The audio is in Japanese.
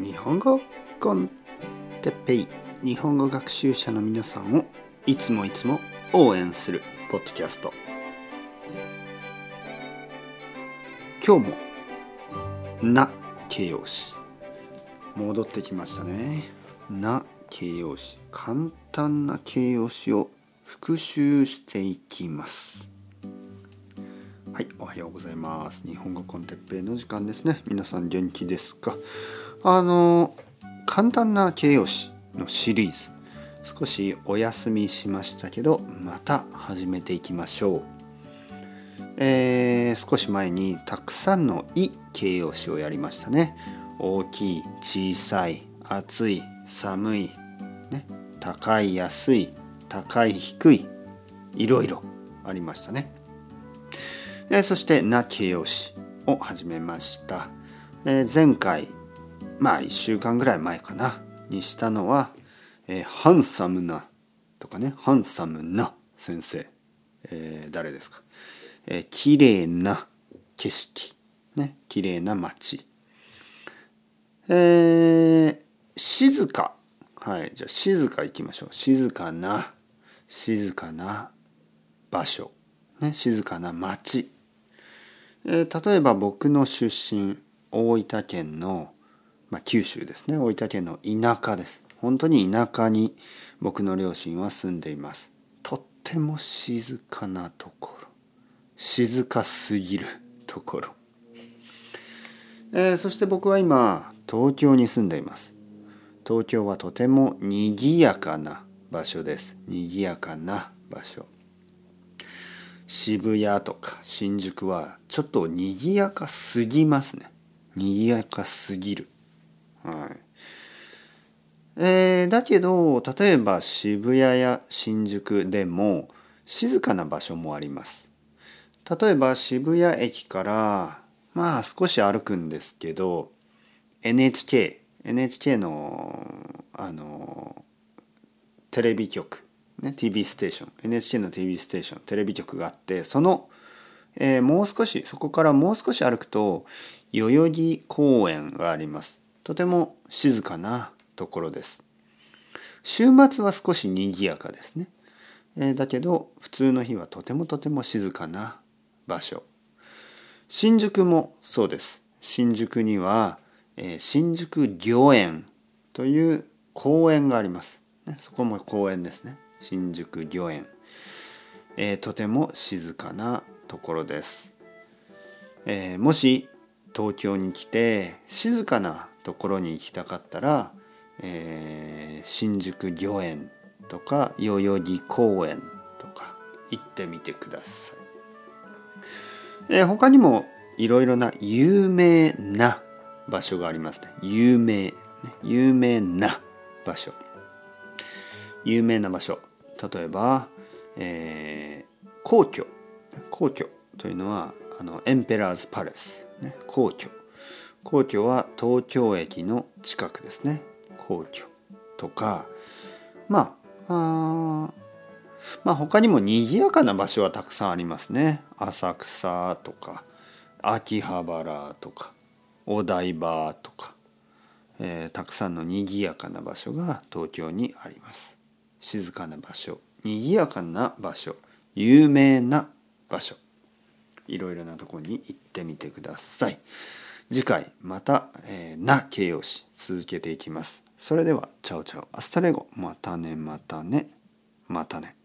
日本語コンテッペイ。日本語学習者の皆さんをいつもいつも応援するポッドキャスト。今日も「な」形容詞。戻ってきましたね「な」形容詞。簡単な形容詞を復習していきます。はい、おはようございます。日本語コンテッペイの時間ですね。皆さん元気ですか？あの、簡単な形容詞のシリーズ、少しお休みしましたけど、また始めていきましょう。えー、少し前にたくさんの「い」形容詞をやりましたね。大きい、小さい、暑い、寒い、ね、高い、安い、高い、低い、いろいろありましたね。えそして「な」形容詞を始めました、えー、前回まあ1週間ぐらい前かなにしたのは「えー、ハンサムな」とかね「ハンサムな先生」えー、誰ですか、えー、綺麗な景色ね綺麗な街。えー、静か。はいじゃあ静かいきましょう。静かな静かな場所ね静かな街。えー、例えば僕の出身大分県の、まあ、九州ですね。大分県の田舎です。本当に田舎に僕の両親は住んでいます。とっても静かなところ。静かすぎるところ、えー、そして僕は今東京に住んでいます。東京はとても賑やかな場所です。賑やかな場所。渋谷とか新宿はちょっと賑やかすぎますね。賑やかすぎる。はい。えー、だけど例えば渋谷や新宿でも静かな場所もあります。例えば渋谷駅からまあ少し歩くんですけど NHK NHK のあのテレビ局ね、TV ステーション NHK の TV ステーションテレビ局があってその、えー、もう少しそこからもう少し歩くと代々木公園があります。とても静かなところです。週末は少し賑やかですね、え、だけど普通の日はとてもとても静かな場所。新宿もそうです。新宿には、え、新宿御苑という公園があります、ね、そこも公園ですね。新宿御苑、え、とても静かなところです、え、もし東京に来て静かなところに行きたかったら、えー、新宿御苑とか代々木公園とか行ってみてください、えー、他にもいろいろな有名な場所がありますね。有名、有名な場所。有名な場所。例えば、えー、皇居。皇居というのはあのエンペラーズ・パレス、ね、皇居。皇居は東京駅の近くですね。皇居とかまあまあ他にも賑やかな場所はたくさんありますね。浅草とか秋葉原とかお台場とか、えー、たくさんの賑やかな場所が東京にあります。静かな場所賑やかな場所有名な場所。いろいろなとこに行ってみてください。次回また、えー、な形容詞続けていきます。それでは Ciao ciao。Hasta luego。またねまたね。またね。